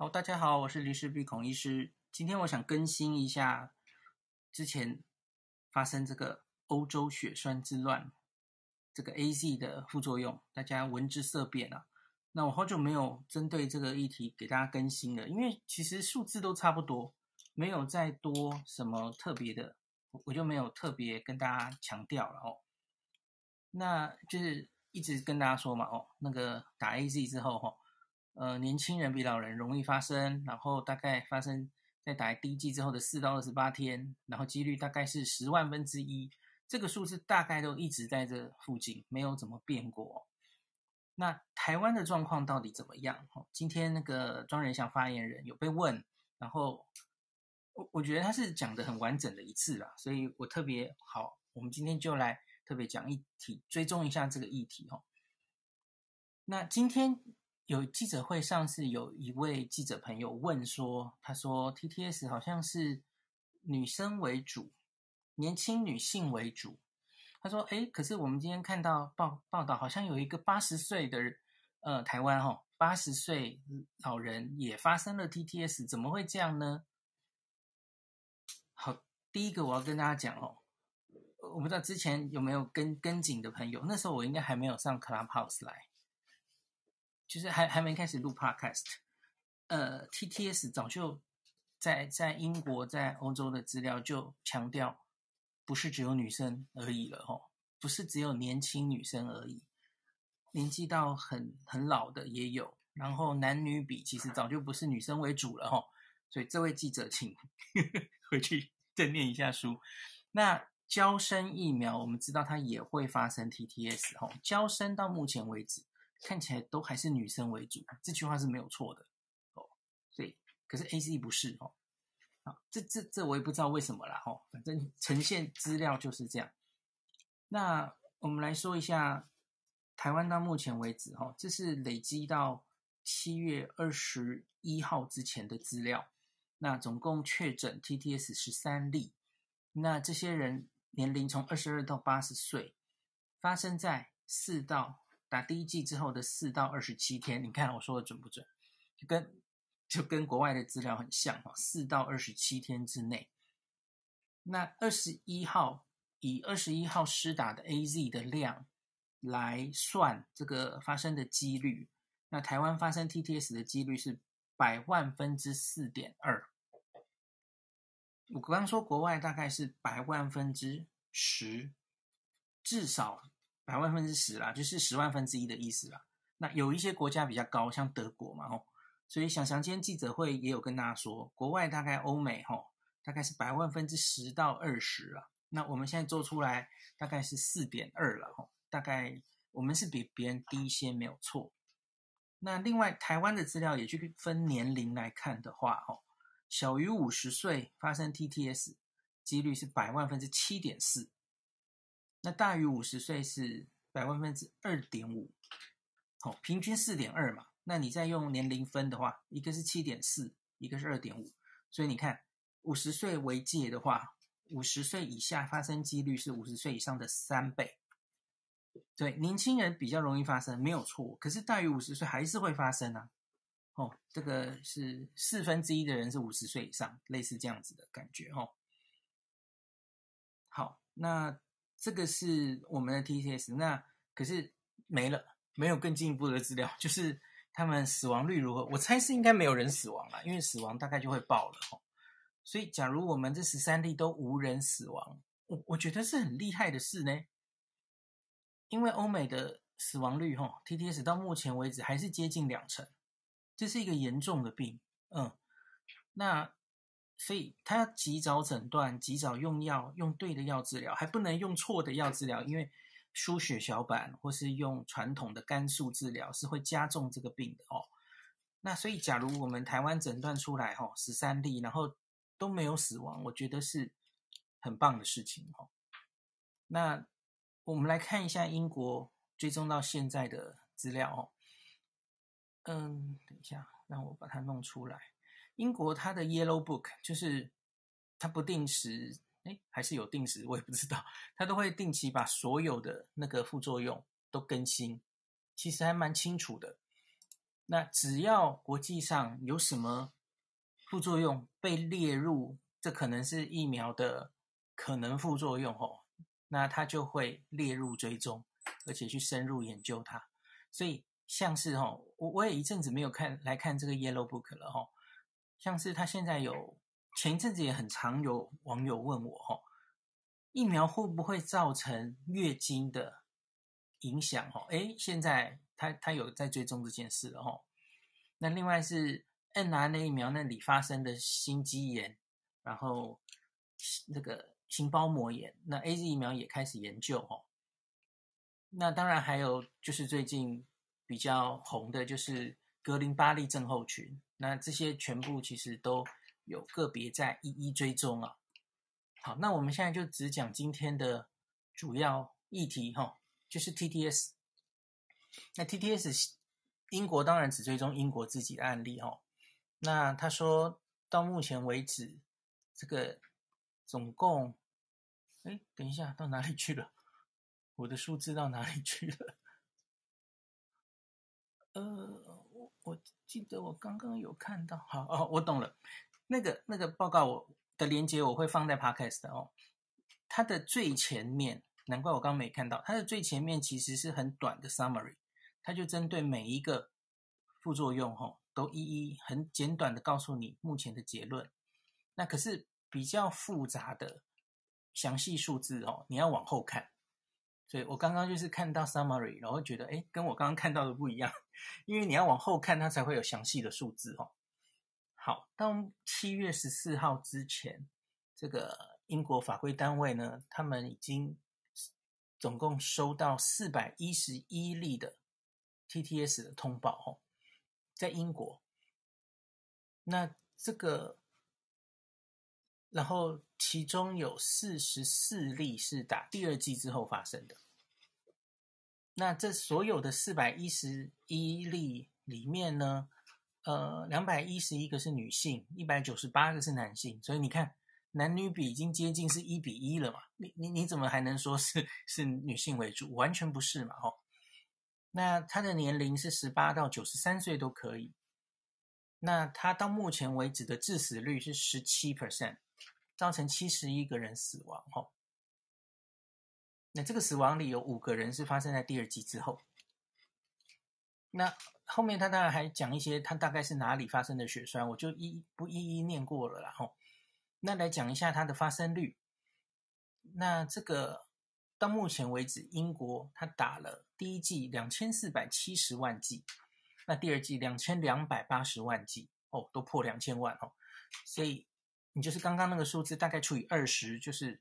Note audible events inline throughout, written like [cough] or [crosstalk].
好，大家好，我是林氏璧孔医师。今天我想更新一下之前发生这个欧洲血栓之乱，这个 AZ 的副作用，大家闻之色变啊。那我好久没有针对这个议题给大家更新了，因为其实数字都差不多，没有再多什么特别的，我就没有特别跟大家强调了哦。那就是一直跟大家说嘛，哦，那个打 AZ 之后，哈。呃，年轻人比老人容易发生，然后大概发生在打第一剂之后的四到二十八天，然后几率大概是十万分之一，这个数字大概都一直在这附近，没有怎么变过。那台湾的状况到底怎么样？今天那个庄人祥发言人有被问，然后我我觉得他是讲的很完整的一次啦，所以我特别好，我们今天就来特别讲一题，追踪一下这个议题哦。那今天。有记者会上是有一位记者朋友问说，他说 TTS 好像是女生为主，年轻女性为主。他说，诶，可是我们今天看到报报道，好像有一个八十岁的呃台湾哈八十岁老人也发生了 TTS，怎么会这样呢？好，第一个我要跟大家讲哦，我不知道之前有没有跟跟紧的朋友，那时候我应该还没有上 Clubhouse 来。就是还还没开始录 Podcast，呃，TTS 早就在在英国、在欧洲的资料就强调，不是只有女生而已了哦，不是只有年轻女生而已，年纪到很很老的也有，然后男女比其实早就不是女生为主了哦，所以这位记者请 [laughs] 回去再念一下书。那娇生疫苗，我们知道它也会发生 TTS 哦，娇生到目前为止。看起来都还是女生为主，这句话是没有错的哦。所以，可是 A、C 不是哦。啊，这这这我也不知道为什么啦哈。反正呈现资料就是这样。那我们来说一下台湾到目前为止哈，这是累积到七月二十一号之前的资料。那总共确诊 TTS 十三例。那这些人年龄从二十二到八十岁，发生在四到。打第一剂之后的四到二十七天，你看我说的准不准？就跟就跟国外的资料很像哈，四到二十七天之内。那二十一号以二十一号施打的 AZ 的量来算这个发生的几率，那台湾发生 TTS 的几率是百万分之四点二。我刚刚说国外大概是百万分之十，至少。百万分之十啦，就是十万分之一的意思啦。那有一些国家比较高，像德国嘛，吼，所以想想今天记者会也有跟大家说，国外大概欧美，吼，大概是百万分之十到二十啦。那我们现在做出来大概是四点二了，吼，大概我们是比别人低一些，没有错。那另外台湾的资料也去分年龄来看的话，吼，小于五十岁发生 TTS 几率是百万分之七点四。那大于五十岁是百万分之二点五，好，平均四点二嘛。那你再用年龄分的话，一个是七点四，一个是二点五，所以你看五十岁为界的话，五十岁以下发生几率是五十岁以上的三倍。对，年轻人比较容易发生，没有错。可是大于五十岁还是会发生啊。哦，这个是四分之一的人是五十岁以上，类似这样子的感觉哦。好，那。这个是我们的 TTS，那可是没了，没有更进一步的资料，[laughs] 就是他们死亡率如何？我猜是应该没有人死亡了，因为死亡大概就会爆了。所以，假如我们这十三例都无人死亡，我我觉得是很厉害的事呢。因为欧美的死亡率哈，TTS 到目前为止还是接近两成，这是一个严重的病，嗯，那。所以他要及早诊断，及早用药，用对的药治疗，还不能用错的药治疗，因为输血小板或是用传统的肝素治疗是会加重这个病的哦。那所以，假如我们台湾诊断出来哈十三例，然后都没有死亡，我觉得是很棒的事情哦。那我们来看一下英国追踪到现在的资料哦。嗯，等一下，让我把它弄出来。英国它的 Yellow Book 就是它不定时，哎，还是有定时，我也不知道，它都会定期把所有的那个副作用都更新，其实还蛮清楚的。那只要国际上有什么副作用被列入，这可能是疫苗的可能副作用哦，那它就会列入追踪，而且去深入研究它。所以像是哦，我我也一阵子没有看来看这个 Yellow Book 了哦，像是他现在有前一阵子也很常有网友问我哦，疫苗会不会造成月经的影响哦？诶，现在他他有在追踪这件事了哦。那另外是 N R N 疫苗那里发生的心肌炎，然后那个心包膜炎，那 AZ 疫苗也开始研究哦。那当然还有就是最近比较红的就是格林巴利症候群，那这些全部其实都有个别在一一追踪啊。好，那我们现在就只讲今天的主要议题哈，就是 TTS。那 TTS 英国当然只追踪英国自己的案例哈。那他说到目前为止，这个总共，哎，等一下到哪里去了？我的数字到哪里去了？[laughs] 呃，我记得我刚刚有看到，好哦，我懂了，那个那个报告我。的连接我会放在 Podcast 哦，它的最前面，难怪我刚刚没看到，它的最前面其实是很短的 summary，它就针对每一个副作用哈，都一一很简短的告诉你目前的结论。那可是比较复杂的详细数字哦，你要往后看。所以我刚刚就是看到 summary，然后觉得诶，跟我刚刚看到的不一样，[laughs] 因为你要往后看，它才会有详细的数字哦。好，到七月十四号之前，这个英国法规单位呢，他们已经总共收到四百一十一例的 TTS 的通报哦，在英国。那这个，然后其中有四十四例是打第二剂之后发生的。那这所有的四百一十一例里面呢，呃，两百一十一个是女性，一百九十八个是男性，所以你看男女比已经接近是一比一了嘛？你你你怎么还能说是是女性为主？完全不是嘛！吼，那他的年龄是十八到九十三岁都可以。那他到目前为止的致死率是十七 percent，造成七十一个人死亡。吼，那这个死亡里有五个人是发生在第二季之后。那后面他当然还讲一些，他大概是哪里发生的血栓，我就一不一一念过了啦。吼，那来讲一下它的发生率。那这个到目前为止，英国他打了第一剂两千四百七十万剂，那第二剂两千两百八十万剂，哦，都破两千万哦。所以你就是刚刚那个数字，大概除以二十，就是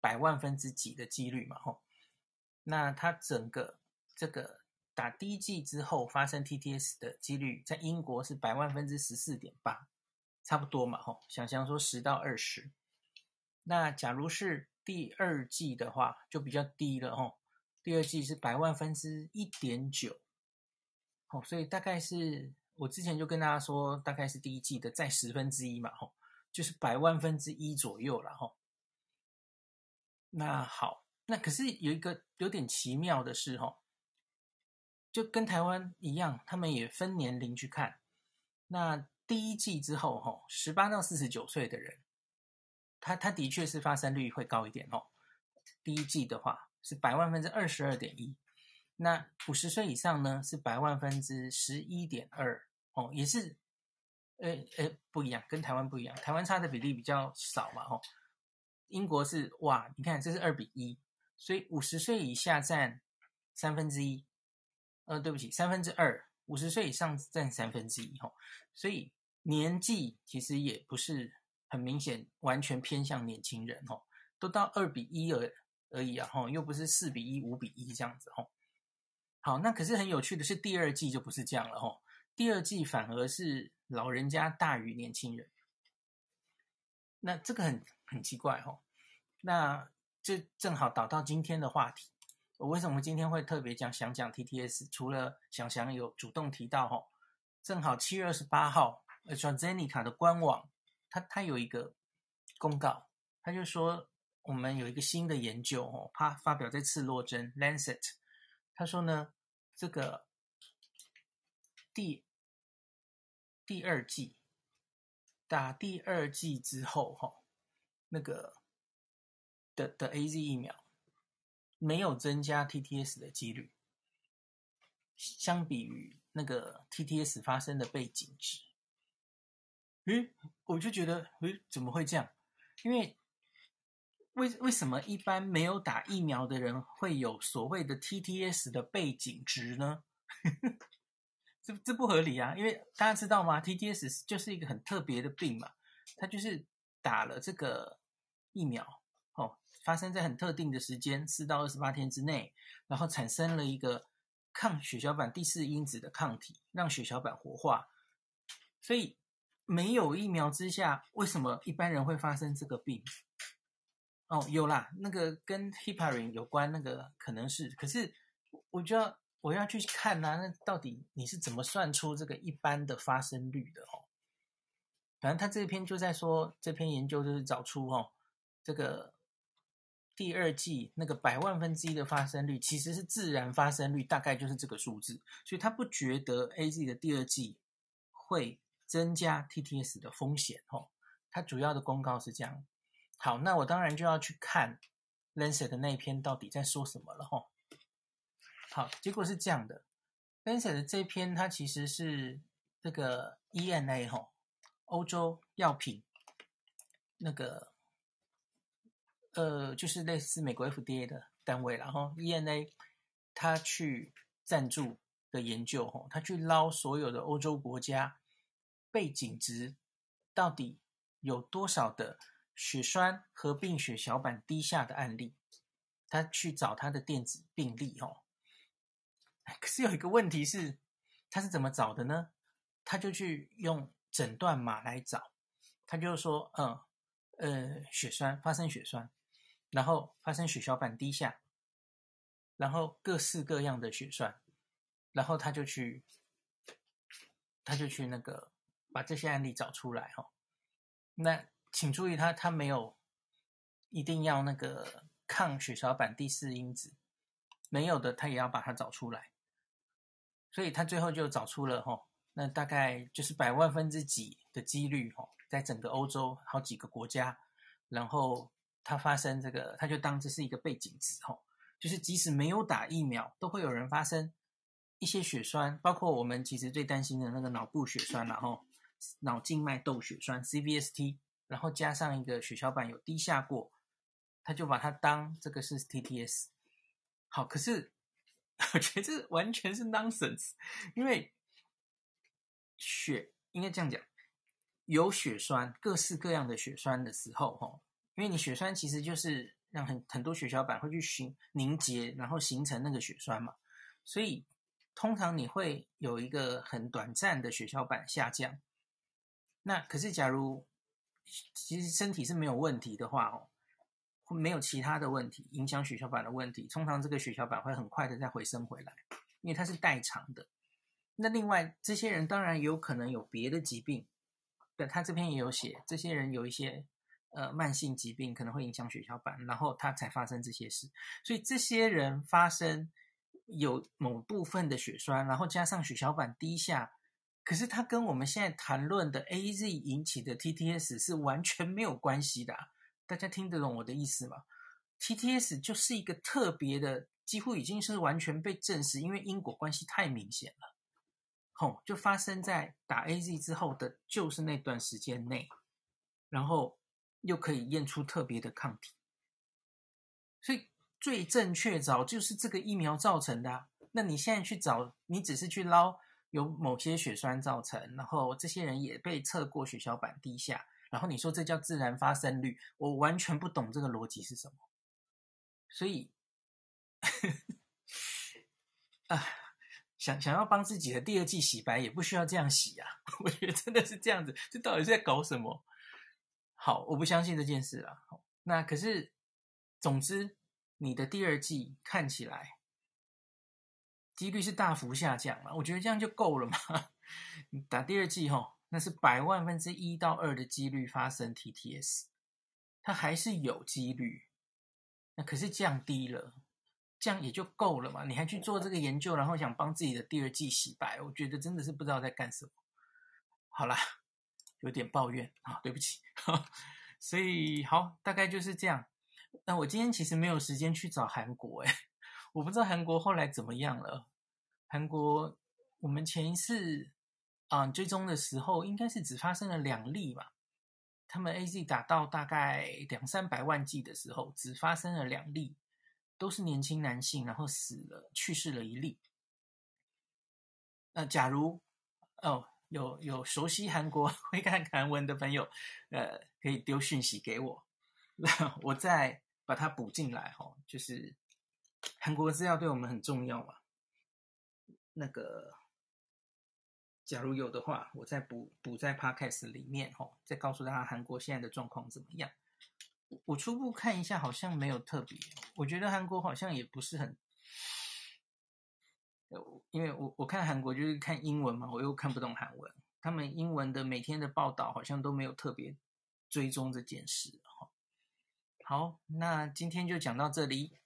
百万分之几的几率嘛。吼，那它整个这个。打第一剂之后发生 TTS 的几率，在英国是百万分之十四点八，差不多嘛，吼，想象说十到二十。那假如是第二剂的话，就比较低了，吼，第二剂是百万分之一点九，好，所以大概是我之前就跟大家说，大概是第一剂的在十分之一嘛，吼，就是百万分之一左右了，哈。那好，那可是有一个有点奇妙的是，哈。就跟台湾一样，他们也分年龄去看。那第一季之后，哈，十八到四十九岁的人，他他的确是发生率会高一点哦。第一季的话是百万分之二十二点一，那五十岁以上呢是百万分之十一点二哦，也是，呃呃不一样，跟台湾不一样，台湾差的比例比较少嘛，吼。英国是哇，你看这是二比一，所以五十岁以下占三分之一。呃，对不起，三分之二，五十岁以上占三分之一，吼，所以年纪其实也不是很明显，完全偏向年轻人，吼，都到二比一而而已啊，吼，又不是四比一、五比一这样子，吼。好，那可是很有趣的是，第二季就不是这样了，吼，第二季反而是老人家大于年轻人，那这个很很奇怪，吼，那这正好导到今天的话题。我为什么今天会特别讲想讲 TTS？除了想想有主动提到哈，正好七月二十八号，AstraZeneca 的官网，它它有一个公告，它就说我们有一个新的研究哦，它发表在次洛针 Lancet，他说呢，这个第第二剂，打第二剂之后，哈，那个的的 AZ 疫苗没有增加 TTS 的几率，相比于那个 TTS 发生的背景值，诶，我就觉得，诶，怎么会这样？因为为为什么一般没有打疫苗的人会有所谓的 TTS 的背景值呢？[laughs] 这这不合理啊！因为大家知道吗？TTS 就是一个很特别的病嘛，它就是打了这个疫苗哦，发生在很特定的时间，四到二十八天之内，然后产生了一个抗血小板第四因子的抗体，让血小板活化。所以没有疫苗之下，为什么一般人会发生这个病？哦，有啦，那个跟 heparin 有关，那个可能是，可是我就要我要去看啊，那到底你是怎么算出这个一般的发生率的哦？反正他这篇就在说，这篇研究就是找出哦，这个第二季那个百万分之一的发生率其实是自然发生率，大概就是这个数字，所以他不觉得 AZ 的第二季会增加 TTS 的风险哦。他主要的公告是这样。好，那我当然就要去看 Lancet 的那一篇到底在说什么了哈。好，结果是这样的，Lancet 的这篇它其实是这个 EMA 哈，欧洲药品那个呃，就是类似美国 FDA 的单位，然后 EMA 他去赞助的研究哈，他去捞所有的欧洲国家背景值到底有多少的。血栓合并血小板低下的案例，他去找他的电子病例哦。可是有一个问题是，他是怎么找的呢？他就去用诊断码来找，他就说，嗯，呃，血栓发生血栓，然后发生血小板低下，然后各式各样的血栓，然后他就去，他就去那个把这些案例找出来哈。那。请注意他，他他没有一定要那个抗血小板第四因子，没有的，他也要把它找出来。所以他最后就找出了哈，那大概就是百万分之几的几率哈，在整个欧洲好几个国家，然后它发生这个，他就当这是一个背景值哈，就是即使没有打疫苗，都会有人发生一些血栓，包括我们其实最担心的那个脑部血栓，然后脑静脉窦血栓 （CVST）。然后加上一个血小板有低下过，他就把它当这个是 TTS。好，可是我觉得这完全是 nonsense，因为血应该这样讲，有血栓，各式各样的血栓的时候，哈，因为你血栓其实就是让很很多血小板会去形凝结，然后形成那个血栓嘛，所以通常你会有一个很短暂的血小板下降。那可是假如其实身体是没有问题的话哦，没有其他的问题影响血小板的问题，通常这个血小板会很快的再回升回来，因为它是代偿的。那另外这些人当然有可能有别的疾病，对，他这边也有写，这些人有一些呃慢性疾病可能会影响血小板，然后他才发生这些事。所以这些人发生有某部分的血栓，然后加上血小板低下。可是它跟我们现在谈论的 AZ 引起的 TTS 是完全没有关系的，大家听得懂我的意思吗？TTS 就是一个特别的，几乎已经是完全被证实，因为因果关系太明显了。吼，就发生在打 AZ 之后的，就是那段时间内，然后又可以验出特别的抗体，所以最正确找就是这个疫苗造成的啊。那你现在去找，你只是去捞。有某些血栓造成，然后这些人也被测过血小板低下，然后你说这叫自然发生率，我完全不懂这个逻辑是什么。所以，啊，想想要帮自己的第二季洗白，也不需要这样洗啊！[laughs] 我觉得真的是这样子，这到底是在搞什么？好，我不相信这件事了。那可是，总之，你的第二季看起来。几率是大幅下降了，我觉得这样就够了嘛。[laughs] 打第二季吼，那是百万分之一到二的几率发生 TTS，它还是有几率，那可是降低了，这样也就够了嘛。你还去做这个研究，然后想帮自己的第二季洗白，我觉得真的是不知道在干什么。好啦，有点抱怨啊，对不起。[laughs] 所以好，大概就是这样。那我今天其实没有时间去找韩国，诶，[laughs] 我不知道韩国后来怎么样了。韩国，我们前一次啊追踪的时候，应该是只发生了两例吧。他们 AZ 打到大概两三百万剂的时候，只发生了两例，都是年轻男性，然后死了，去世了一例。那假如哦，有有熟悉韩国 [laughs] 会看韩文的朋友，呃，可以丢讯息给我，那 [laughs] 我再把它补进来哈。就是韩国资料对我们很重要嘛。那个。假如有的话，我再补补在 Podcast 里面吼，再告诉大家韩国现在的状况怎么样。我初步看一下，好像没有特别。我觉得韩国好像也不是很，因为我我看韩国就是看英文嘛，我又看不懂韩文。他们英文的每天的报道好像都没有特别追踪这件事哈。好，那今天就讲到这里。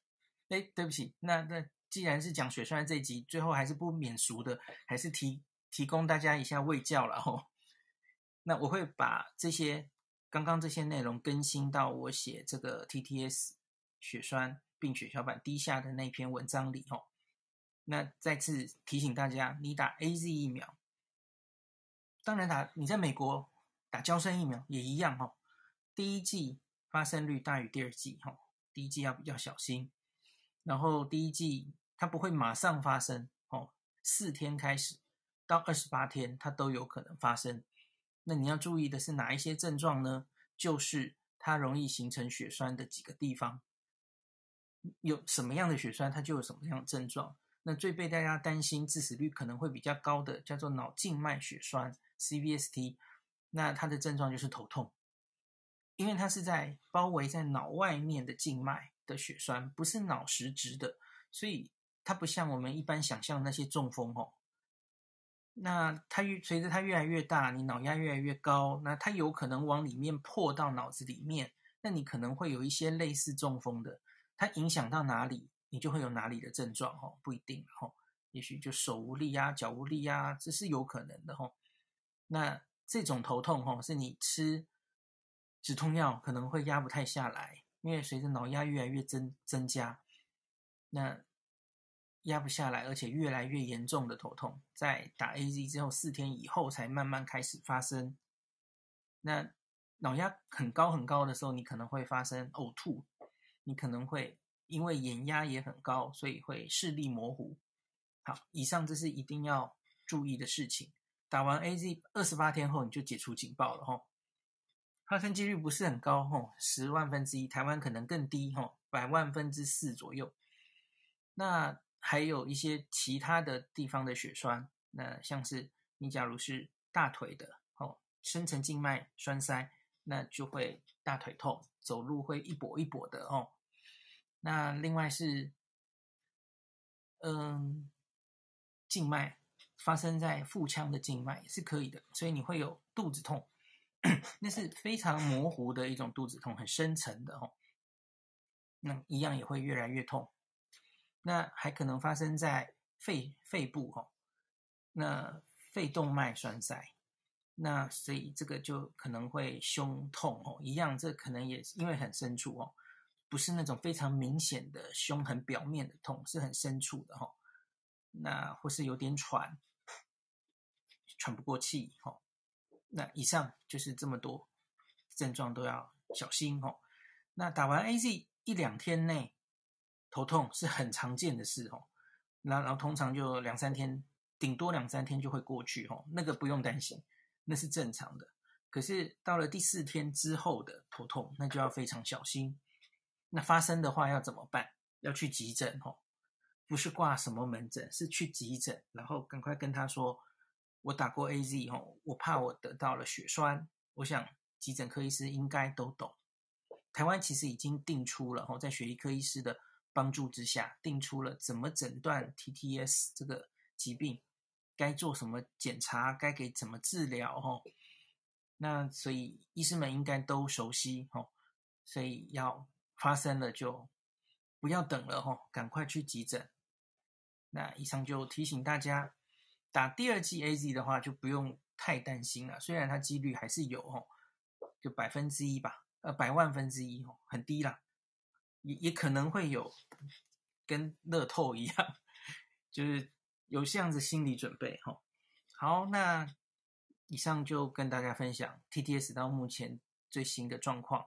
哎，对不起，那那既然是讲血栓这集，最后还是不免俗的，还是提。提供大家一下卫教了吼，[laughs] 那我会把这些刚刚这些内容更新到我写这个 TTS 血栓病血小板低下的那篇文章里吼。那再次提醒大家，你打 AZ 疫苗，当然打你在美国打胶生疫苗也一样吼。第一剂发生率大于第二剂吼，第一剂要比较小心，然后第一剂它不会马上发生哦，四天开始。到二十八天，它都有可能发生。那你要注意的是哪一些症状呢？就是它容易形成血栓的几个地方。有什么样的血栓，它就有什么样的症状。那最被大家担心、致死率可能会比较高的，叫做脑静脉血栓 （CVST）。那它的症状就是头痛，因为它是在包围在脑外面的静脉的血栓，不是脑实质的，所以它不像我们一般想象那些中风哦。那它越随着它越来越大，你脑压越来越高，那它有可能往里面破到脑子里面，那你可能会有一些类似中风的，它影响到哪里，你就会有哪里的症状哦，不一定哦，也许就手无力呀、脚无力呀，这是有可能的哦。那这种头痛哦，是你吃止痛药可能会压不太下来，因为随着脑压越来越增增加，那。压不下来，而且越来越严重的头痛，在打 AZ 之后四天以后才慢慢开始发生。那脑压很高很高的时候，你可能会发生呕吐，你可能会因为眼压也很高，所以会视力模糊。好，以上这是一定要注意的事情。打完 AZ 二十八天后，你就解除警报了吼，发生几率不是很高吼，十万分之一，台湾可能更低吼，百万分之四左右。那还有一些其他的地方的血栓，那像是你假如是大腿的哦，深层静脉栓塞，那就会大腿痛，走路会一跛一跛的哦。那另外是，嗯，静脉发生在腹腔的静脉也是可以的，所以你会有肚子痛，[clears throat] 那是非常模糊的一种肚子痛，很深层的哦。那一样也会越来越痛。那还可能发生在肺肺部哦，那肺动脉栓塞，那所以这个就可能会胸痛哦，一样，这可能也是因为很深处哦，不是那种非常明显的胸很表面的痛，是很深处的哦，那或是有点喘，喘不过气哦，那以上就是这么多症状都要小心哦。那打完 AZ 一两天内。头痛是很常见的事哦，那然后通常就两三天，顶多两三天就会过去哦，那个不用担心，那是正常的。可是到了第四天之后的头痛，那就要非常小心。那发生的话要怎么办？要去急诊哦，不是挂什么门诊，是去急诊，然后赶快跟他说，我打过 AZ 哦，我怕我得到了血栓。我想急诊科医师应该都懂。台湾其实已经定出了哦，在血液科医师的。帮助之下，定出了怎么诊断 TTS 这个疾病，该做什么检查，该给怎么治疗哦。那所以医师们应该都熟悉哦，所以要发生了就不要等了哦，赶快去急诊。那以上就提醒大家，打第二剂 AZ 的话就不用太担心了。虽然它几率还是有哦，就百分之一吧，呃，百万分之一哦，很低啦，也也可能会有，跟乐透一样，就是有这样子心理准备哈。好，那以上就跟大家分享 TTS 到目前最新的状况。